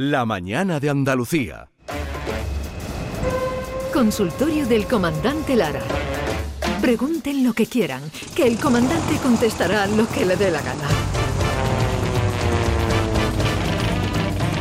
La mañana de Andalucía. Consultorio del comandante Lara. Pregunten lo que quieran, que el comandante contestará lo que le dé la gana.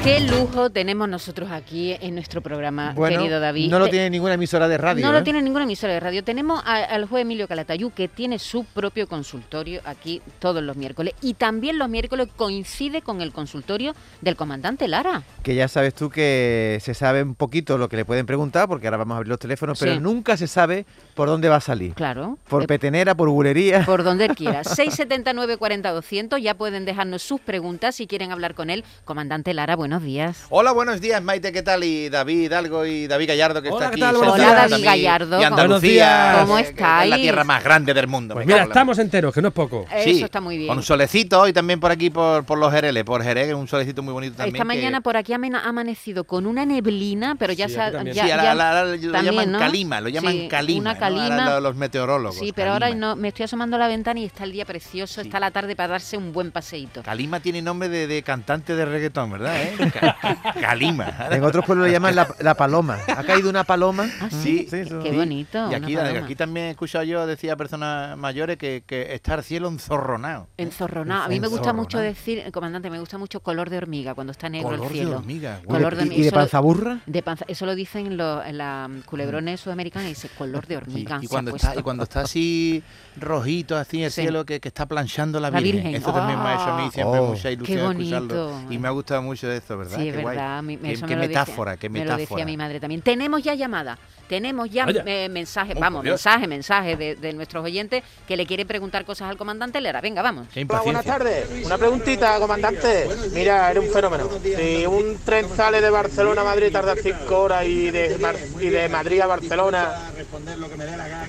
Qué lujo tenemos nosotros aquí en nuestro programa, Bueno, querido David. no lo tiene ninguna emisora de radio. No lo ¿eh? tiene ninguna emisora de radio. Tenemos a- al juez Emilio Calatayú, que tiene su propio consultorio aquí todos los miércoles. Y también los miércoles coincide con el consultorio del comandante Lara. Que ya sabes tú que se sabe un poquito lo que le pueden preguntar, porque ahora vamos a abrir los teléfonos, pero Sí. nunca se sabe por dónde va a salir. Claro. Por Eh, petenera, por bulería. por donde quiera. 679 40 200. Ya pueden dejarnos sus preguntas si quieren hablar con él. Comandante Lara, buenos días. Hola, buenos días, Maite, ¿qué tal? Y David Algo y David Gallardo, que Hola, está ¿qué aquí. tal? También, Hola, David Gallardo. Y Buenos Andalucía, días. ¿Cómo que estáis? Es la tierra más grande del mundo. Pues mira, estamos enteros, que no es poco. Sí, Eso está muy bien. Con un solecito y también por aquí, por, por los Jereles, por Jerez, un solecito muy bonito también. Esta que- mañana por aquí ha amanecido con una neblina, pero ya Sí, se ha- ya- sí, a la- ya- la- la- lo también, llaman ¿no? calima, lo llaman Sí, calima. una ¿no? calima. Ahora lo- los meteorólogos. Sí, pero ahora no, me estoy asomando a la ventana y está el día precioso, Sí. está la tarde para darse un buen paseíto. Calima tiene nombre de, de cantante de reggaetón, ¿verdad? eh? Ca- Calima. En otros pueblos le llaman la, la paloma. ¿Ha caído una paloma? Ah, Sí. Qué sí. bonito. Y aquí, también he escuchado yo, decía personas mayores, que, que está el cielo enzorronado. Enzorronado. A mí me gusta mucho decir, eh, comandante, me gusta mucho color de hormiga cuando está negro Color el de cielo. hormiga, ¿Y Color de- hormiga. y de panza burra? De panza, eso lo dicen en, lo- en la mm, culebrones sudamericanos y dice color de Sí, hormiga. y, cuando está, y cuando está así rojito, así el Sí. cielo, que, que está planchando la La Virgen. Virgen. Eso también me ha hecho a mí siempre Oh. mucha ilusión Qué escucharlo. Y me ha gustado mucho ¿verdad? Sí, es verdad. Qué, eso qué me lo decía- metáfora, qué Me lo metáfora. decía mi madre también. Tenemos ya llamada. Tenemos ya eh, mensajes, Oh, vamos, mensajes, mensajes de, de nuestros oyentes que le quieren preguntar cosas al comandante Lera. Venga, vamos. Qué Hola, buenas tardes. Una preguntita, comandante. Mira, eres un fenómeno. Si un tren sale de Barcelona a Madrid tarda cinco horas y de, Mar- y de Madrid a Barcelona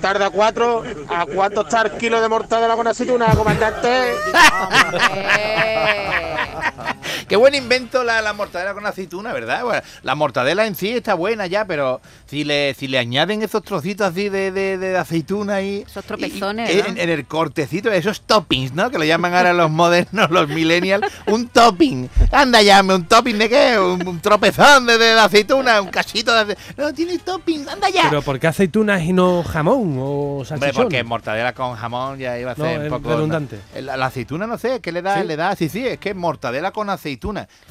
tarda cuatro, ¿a cuánto está el kilo de mortadela con aceituna, comandante? Qué buen invento la, la mortadela con aceituna, ¿verdad? Bueno, la mortadela en sí está buena ya, pero si le, si le añaden esos trocitos así de, de, de aceituna y... Esos tropezones, y- ¿no? en, en el cortecito, esos toppings, ¿no? Que lo llaman ahora los modernos, los millennials. Un topping. Anda, llame, ¿un topping de qué? Un, un tropezón de, de aceituna, un cachito de aceituna. No, tiene topping, anda ya. Pero ¿por qué aceitunas y no jamón o Hombre, salchichón? porque mortadela con jamón ya iba a No, ser un poco redundante. La, la aceituna no sé, ¿qué le da? ¿Sí? Le da, sí, sí, es que mortadela con aceituna.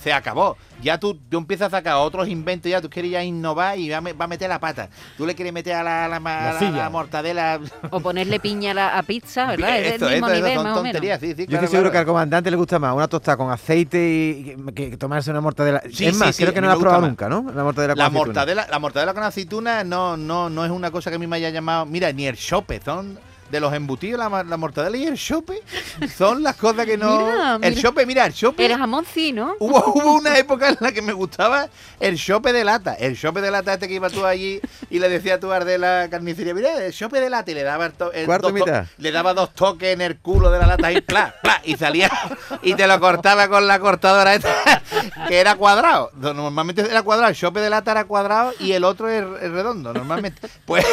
Se acabó. Ya tú, tú empiezas a sacar otros inventos, ya tú quieres ya innovar y va a, me- va a meter la pata. Tú le quieres meter a la, a la, a la- a la Nocilla. mortadela. O ponerle piña a, la- a pizza, ¿verdad? es Esto, del mismo esto, esto nivel, son más o menos. tonterías, sí, sí, Yo claro, estoy seguro que al comandante le gusta más una tostada con aceite y que, que tomarse una mortadela. Sí, es más, sí, creo que no la has probado nunca, ¿no? La mortadela con La aceituna. mortadela, la mortadela con aceituna no, no, no es una cosa que a mí me haya llamado. Mira, ni el chope, son de los embutidos, la, la mortadela y el chope son las cosas que no. Mira, el mira. chope, mira, el chope. Era jamón sí, ¿no? Hubo, hubo una época en la que me gustaba el chope de lata. El chope de lata este que iba tú allí y le decía a tu de la carnicería, mira, el chope de lata y le daba el to- el Cuarto dos mitad. le daba dos toques en el culo de la lata y pla, pla, y salía y te lo cortaba con la cortadora esta, que era cuadrado. Normalmente era cuadrado, el chope de lata era cuadrado y el otro es redondo, normalmente. Pues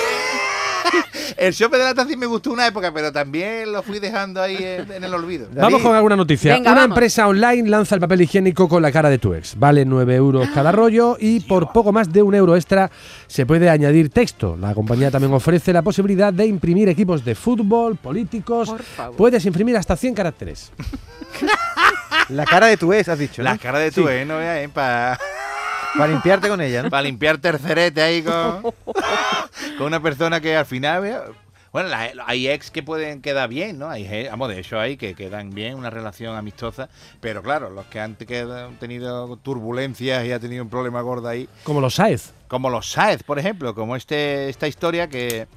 el chope de lata sí me gustó una época, pero también lo fui dejando ahí en, en el olvido. David. Vamos con alguna noticia. Venga, Una vamos. empresa online lanza el papel higiénico con la cara de tu ex. Vale 9 euros cada rollo y por poco más de un euro extra se puede añadir texto. La compañía también ofrece la posibilidad de imprimir equipos de fútbol, políticos. Por favor. Puedes imprimir hasta 100 caracteres. La cara de tu ex, has dicho, ¿no? La cara de tu eh, no veas, para Para limpiarte con ella, ¿no? para limpiar tercerete ahí con, con una persona que al final bueno la- hay ex que pueden quedar bien no hay vamos de hecho hay que quedan bien una relación amistosa pero claro los que han te- han tenido turbulencias y ha tenido un problema gordo ahí Como los Saez. como los Saez por ejemplo como este esta historia que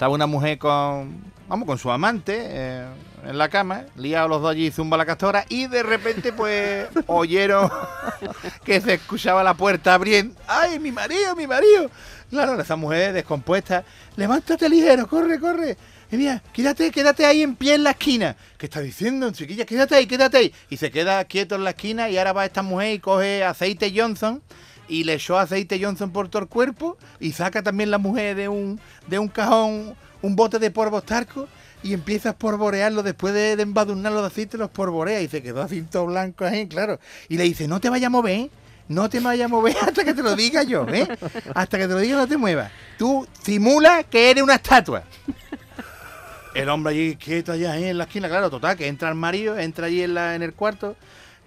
estaba una mujer con vamos con su amante eh, en la cama liados los dos allí zumba la castora y de repente pues oyeron que se escuchaba la puerta abriendo ay mi marido mi marido claro esa mujer descompuesta levántate ligero corre corre y mira, quédate, quédate ahí en pie en la esquina. ¿Qué está diciendo, chiquilla? Quédate ahí, quédate ahí. Y se queda quieto en la esquina y ahora va esta mujer y coge aceite Johnson y le echó aceite Johnson por todo el cuerpo y saca también la mujer de un, de un cajón un bote de polvos tarcos y empieza a porborearlo después de, de embadurnarlo de aceite, los porborea y se quedó así blanco ahí, claro. Y le dice, no te vayas a mover, ¿eh? no te vayas a mover hasta que te lo diga yo, ¿eh? Hasta que te lo diga no te muevas. Tú simula que eres una estatua. El hombre allí quieto allá en la esquina, claro, total, que entra el marido, entra allí en, la, en el cuarto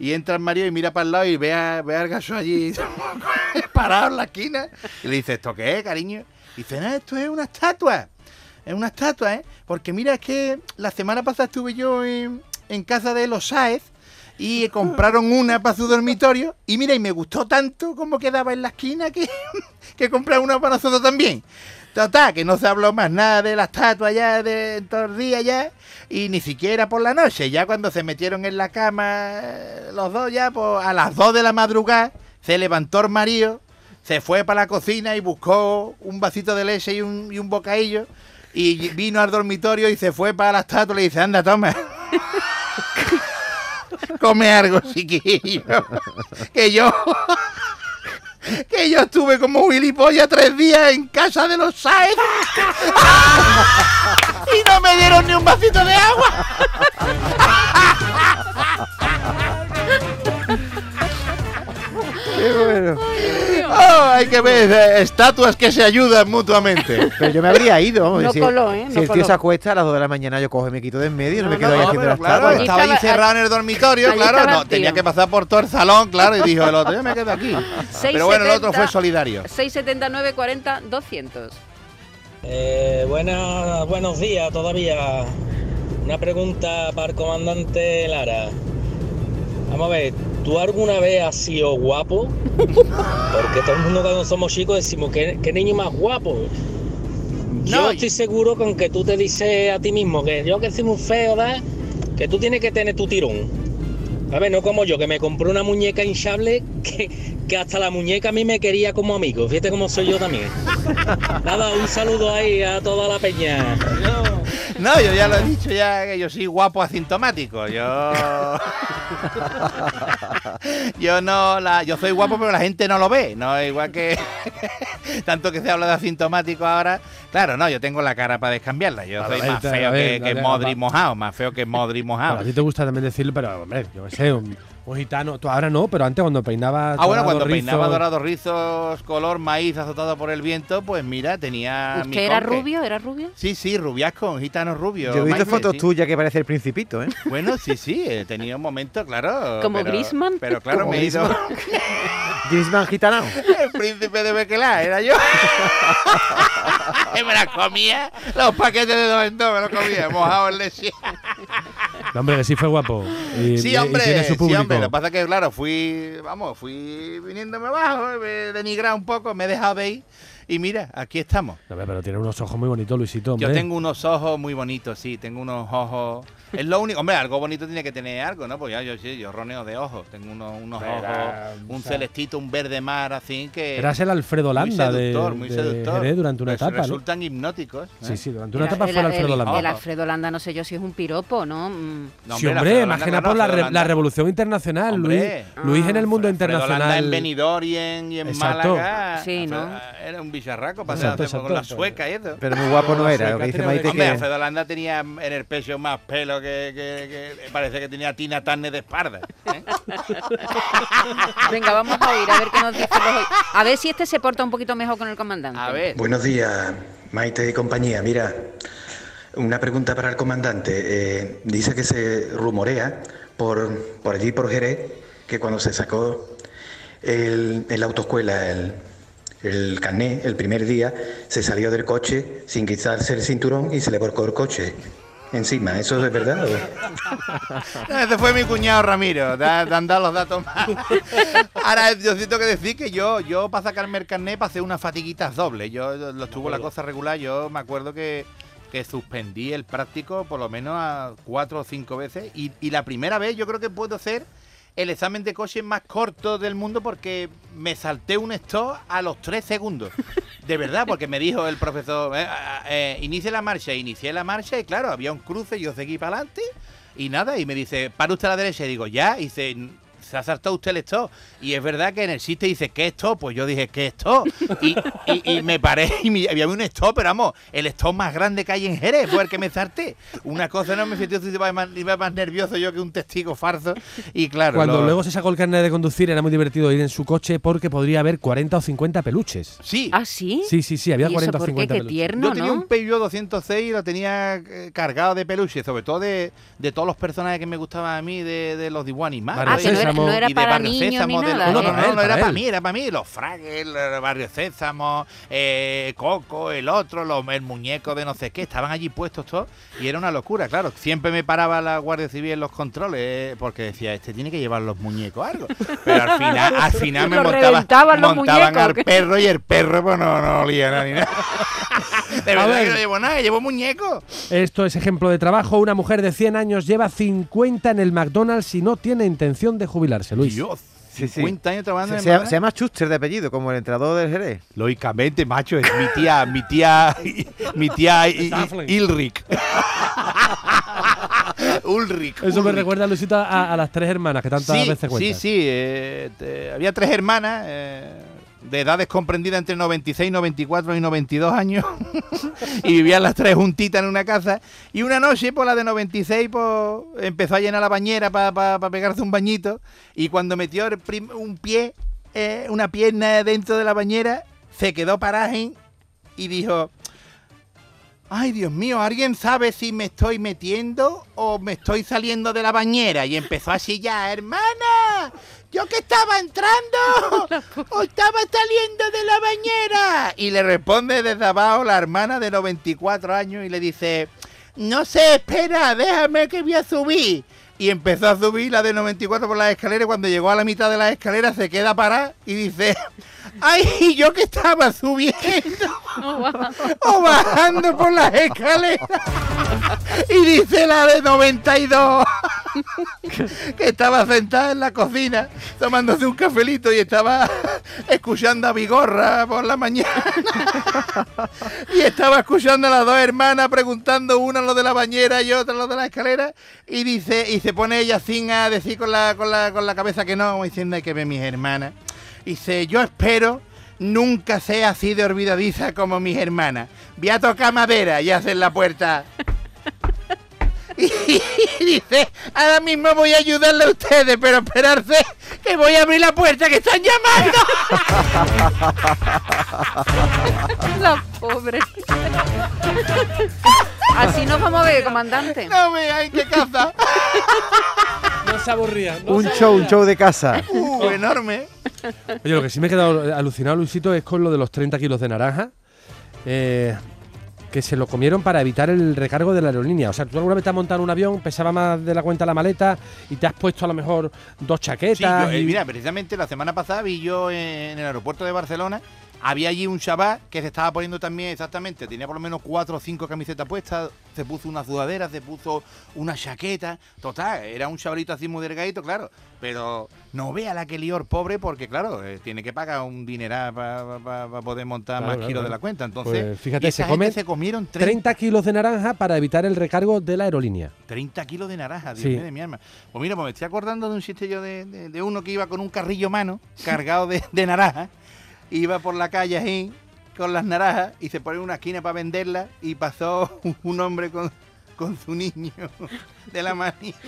y entra el marido y mira para el lado y ve, a, ve al gaso allí parado en la esquina y le dice, ¿esto qué es, cariño? Y dice, no, esto es una estatua. Es una estatua, ¿eh? Porque mira, es que la semana pasada estuve yo en, en casa de los Saez y compraron una para su dormitorio y mira, y me gustó tanto como quedaba en la esquina que, que compraron una para nosotros también. Total, que no se habló más nada de la estatua ya de todo el día ya y ni siquiera por la noche, ya cuando se metieron en la cama eh, los dos ya pues, a las 2 de la madrugada se levantó el marido, se fue para la cocina y buscó un vasito de leche y un, y bocadillo y vino al dormitorio y se fue para la estatua y le dice, anda, toma. Come algo, chiquillo. Que yo. Que yo estuve como gilipollas tres días en casa de los Saez. y no me dieron ni un vasito de agua. Qué bueno. Oh, hay que ver eh, estatuas que se ayudan mutuamente. Pero yo me habría ido. No si, coló, ¿eh? si No el tío coló. se acuesta a las 2 de la mañana, yo cojo y me quito de en medio y no, me No, quedo ahí haciendo las claro, tablas. estaba ahí Allí encerrado en el dormitorio, claro, no, tenía que pasar por todo el salón, claro, y dijo el otro, yo me quedo aquí. Pero bueno, el otro fue solidario. 679 40 200. Eh, buenas, buenos días todavía. Una pregunta para el comandante Lara. Vamos a ver, ¿tú alguna vez has sido guapo? Porque todo el mundo cuando somos chicos decimos, ¿qué, qué niño más guapo? Yo No, estoy seguro con que tú te dices a ti mismo que yo que soy muy feo, ¿verdad? Que tú tienes que tener tu tirón. A ver, no como yo, que me compré una muñeca hinchable que, que hasta la muñeca a mí me quería como amigo. Fíjate cómo soy yo también. Nada, un saludo ahí a toda la peña. No, yo ya lo he dicho ya que yo soy guapo asintomático. Yo. yo no la. Yo soy guapo, pero la gente no lo ve. No igual que. Tanto que se habla de asintomático ahora. Claro, no, yo tengo la cara para descambiarla. Yo soy más feo que, Modri mojado. Más feo que Modri mojado. a ti te gusta también decirlo, pero hombre, yo qué sé, un, un gitano. Tú ahora no, pero antes cuando peinaba. Ah, bueno, cuando peinaba dorados rizos, color maíz azotado por el viento, pues mira, tenía. mi ¿Usted era conque. rubio? ¿Era rubio? Sí, sí, rubiasco, un gitano rubio. Yo he visto fotos sí. tuyas que parece el principito, ¿eh? Bueno, sí, sí, he tenido un momento, claro. ¿Como pero- Griezmann? Pero claro, Como me he ido. Griezmann gitanao. El príncipe de Bequelá, era yo. Me las comía, los paquetes de dos en dos me los comía, mojado en leche. No, hombre, que sí fue guapo. Y, Sí, y hombre, tiene su sí, hombre. Lo que pasa es que, claro, fui, vamos, fui viniéndome abajo, me he denigrado un poco, me he dejado de ir. Y mira, aquí estamos. No, pero tiene unos ojos muy bonitos, Luisito. Yo tengo unos ojos muy bonitos, sí, tengo unos ojos. Es lo único, hombre, algo bonito tiene que tener algo, ¿no? Pues ya yo sí, yo roneo de ojos. Tengo unos, unos Era, ojos, o un sea, celestito, un verde mar, así que. Eras el Alfredo muy Landa de, seductor, muy de seductor. Jerez durante una Pues etapa, ¿no? Resultan hipnóticos. ¿eh? Sí, sí, durante una Era- etapa el, fue el Alfredo Landa. el Alfredo Landa, no sé yo si es un piropo, ¿no? Mm. No, sí, hombre, que nada claro, por la, re- la revolución internacional, Hombre. Luis. Luis en el mundo Alfredo Landa internacional. en Benidorm y en, y en Exacto. Málaga. Sí, ¿no? Alfredo- Era un bicharraco, pasaba con la sueca y eso. Pero muy guapo no era. Hombre. Alfredo Landa tenía en el pecho más pelo que, que- que- parece que tenía Tina Turner de espalda. ¿eh? Venga, vamos a oír, a ver qué nos los oy- A ver si este se porta un poquito mejor con el comandante. A ver. Buenos días, Maite y compañía. Mira, una pregunta para el comandante. Eh, dice que se rumorea por, por allí, por Jerez, que cuando se sacó el, en la autoescuela el, el carné, el primer día, se salió del coche sin quitarse el cinturón y se le volcó el coche encima. ¿Eso es verdad? o? No, Ese fue mi cuñado Ramiro, han dado los datos más. Ahora, yo siento que decir que yo, yo para sacarme el carnet pasé unas fatiguitas dobles. Yo yo- lo estuvo la cosa regular, yo me acuerdo que, que suspendí el práctico por lo menos a cuatro o cinco veces. Y, y la primera vez yo creo que puedo hacer el examen de coche más corto del mundo porque me salté un stop a los tres segundos. De verdad, porque me dijo el profesor, eh, eh, inicie la marcha, inicié la marcha y claro, había un cruce, yo seguí para adelante y nada, y me dice, para usted a la derecha, y digo, ya, y se, ¿se ha saltado usted el stop? Y es verdad que en el sitio dice, ¿qué stop? Pues yo dije, ¿qué stop? Y, y, y me paré y me- había un stop, pero vamos, el stop más grande que hay en Jerez fue el que me salté. Una cosa no me sentí, iba más, iba más nervioso yo que un testigo farso. Y claro, Cuando lo- luego se sacó el carnet de conducir era muy divertido ir en su coche porque podría haber 40 o 50 peluches. Sí. ¿Ah, sí? Sí, sí, sí, había ¿Y eso 40 o por qué? 50 Qué peluches. tierno, Yo tenía ¿no? un Peugeot 206 y lo tenía eh, cargado de peluche, sobre todo de, de todos los personajes que me gustaban a mí de, de los animados. Barrio Ah, que no era, Sésamo no era y de para Barrio niños ni Sésamo, de nada. No, ¿eh? no, no, él, no, era para para él. mí, era para mí. Los Fraggles, el Barrio Sésamo, eh, Coco, el otro, los- el muñeco de no sé qué, estaban allí puestos todos y era una locura, claro. Siempre me paraba la Guardia Civil en los controles eh, porque decía, este tiene que llevar los muñecos algo. Pero al final, al final me montaba, montaban al perro y el perro pues no, no olía nada ni nada. De A verdad ver. que no llevo nada, llevo muñecos. Esto es ejemplo de trabajo. Una mujer de 100 años lleva 50 en el McDonald's y no tiene intención de jubilarse, Luis. Dios, Sí, sí. 50 años trabajando Se, en se llama, Madrid. se llama Schuster de apellido, como el entrenador del Jerez. Lógicamente, macho, es mi tía, mi tía, mi tía. Ilric. Ulrich. Eso me recuerda, Luisito, a, a las tres hermanas que tantas sí, veces sí, cuentas. sí, eh, te- había tres hermanas eh, de edades comprendidas entre 96, 94 y 92 años y vivían las tres juntitas en una casa y una noche, por la de 96, pues, empezó a llenar la bañera para pegarse un bañito y cuando metió un pie, eh, una pierna dentro de la bañera, se quedó paraje y dijo... Ay, Dios mío, ¿alguien sabe si me estoy metiendo o me estoy saliendo de la bañera? Y empezó a chillar, hermana, yo que estaba entrando o estaba saliendo de la bañera. Y le responde desde abajo la hermana de 94 años y le dice, no sé, espera, déjame que voy a subir. Y empezó a subir la de 94 por las escaleras y cuando llegó a la mitad de las escaleras se queda parada y dice, ay, yo que estaba subiendo o bajando por las escaleras. Y dice la de 92 que estaba sentada en la cocina tomándose un cafelito y estaba escuchando a Vigorra por la mañana. Y estaba escuchando a las dos hermanas preguntando una lo de la bañera y otra lo de la escalera. Y dice, y se pone ella sin a decir con la, con la, con la cabeza que no, diciendo que ver mis hermanas. Y dice, yo espero nunca sea así de olvidadiza como mis hermanas. Voy a tocar madera y hacer la puerta. Y dice, ahora mismo voy a ayudarle a ustedes, pero esperarse que voy a abrir la puerta que están llamando. La pobre. Así nos vamos a ver, comandante. No veáis qué caza. No se aburría. Un show, un show de casa. Uh, enorme. Oye, lo que sí me he quedado alucinado, Luisito, es con lo de los 30 kilos de naranja. eh, que se lo comieron para evitar el recargo de la aerolínea. O sea, tú alguna vez te has montado en un avión, pesaba más de la cuenta la maleta y te has puesto a lo mejor dos chaquetas. Sí, yo, eh, y- mira, precisamente la semana pasada vi yo en el aeropuerto de Barcelona, había allí un chaval que se estaba poniendo también exactamente, tenía por lo menos cuatro o cinco camisetas puestas, se puso una sudadera, se puso una chaqueta, total, era un chavalito así muy delgadito, claro, pero no vea la que el pobre porque, claro, eh, tiene que pagar un dineral para poder montar Claro, más claro, kilos claro. de la cuenta, entonces, Pues fíjate, se comen se comieron 30, 30 kilos de naranja para evitar el recargo de la aerolínea. 30 kilos de naranja, Dios Sí. mío de mi alma. Pues mira, pues me estoy acordando de un yo de, de- de uno que iba con un carrillo mano cargado de, de naranja. Iba por la calle ahí con las naranjas y se pone una esquina para venderlas y pasó un hombre con, con su niño de la manita.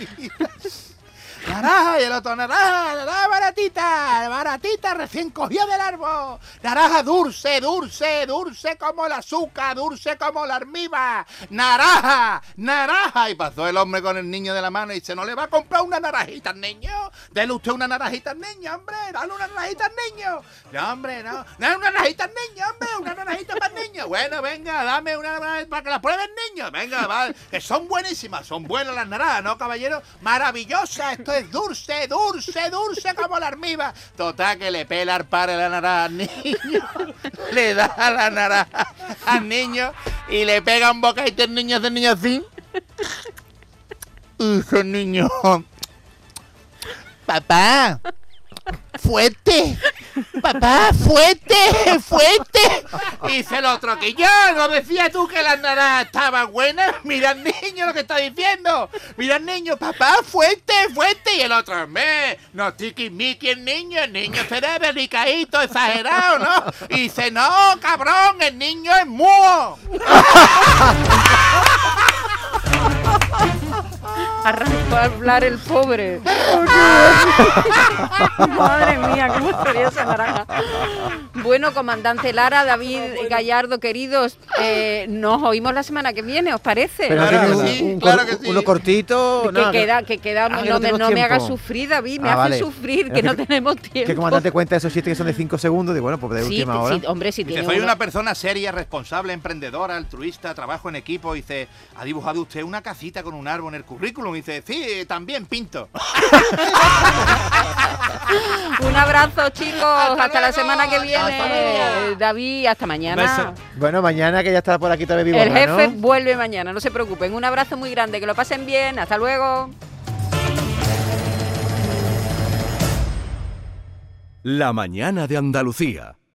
Naranja y el otro naranja, naranja baratita, baratita recién cogida del árbol. Naranja dulce, dulce, dulce como el azúcar, dulce como la armiva. Naranja, naranja. Y pasó el hombre con el niño de la mano y dice, ¿no le va a comprar una naranjita al niño? Dele usted una naranjita al niño, hombre, dale una naranjita al niño. No, hombre, no, dale una naranjita al niño, hombre, una naranjita para el niño. Bueno, venga, dame una naranjita para que la pruebe el niño. Venga, va, que son buenísimas, son buenas las naranjas, ¿no, caballero? Maravillosa, esto dulce, dulce, dulce como la armiva. Total, que le pela padre la naranja al niño, le da la naranja al niño y le pega un bocadito al niño, el niño así. Y el niño, papá, fuerte, papá, fuerte, fuerte. Y dice el otro, que yo, ¿no decías tú que las naranjas estaban buenas? Mira el niño lo que está diciendo. Mira el niño, papá, fuerte, fuerte. Y el otro, me, no tiquismiqui el niño, el niño será delicadito, exagerado, ¿no? Y dice, no, cabrón, el niño es mudo. Arrancó a hablar el pobre. Madre mía, qué misteriosa naranja. Bueno, comandante Lara, David Gallardo, queridos, eh, nos oímos la semana que viene, ¿os parece? Pero Claro que sí, un claro que sí. uno cortito. que no, queda, que queda, Ah, que no, no me, tiempo. sufrir, David, me Ah, hace vale. sufrir, que no que- tenemos Que tiempo. comandante cuenta esos chistes que son de 5 segundos. Y bueno, pues de Sí, última hora. sí, hombre, si Dice, soy uno- una persona seria, responsable, emprendedora, altruista, trabajo en equipo. Dice, ¿ha dibujado usted una casita con un árbol en el currículum? Dice, sí, también pinto. Un abrazo, chicos. Hasta, la semana que viene. Luego. David, hasta mañana. Beso. Bueno, mañana que ya está por aquí vez vivo. El jefe vuelve mañana, no se preocupen. Un abrazo muy grande, que lo pasen bien. Hasta luego. La mañana de Andalucía.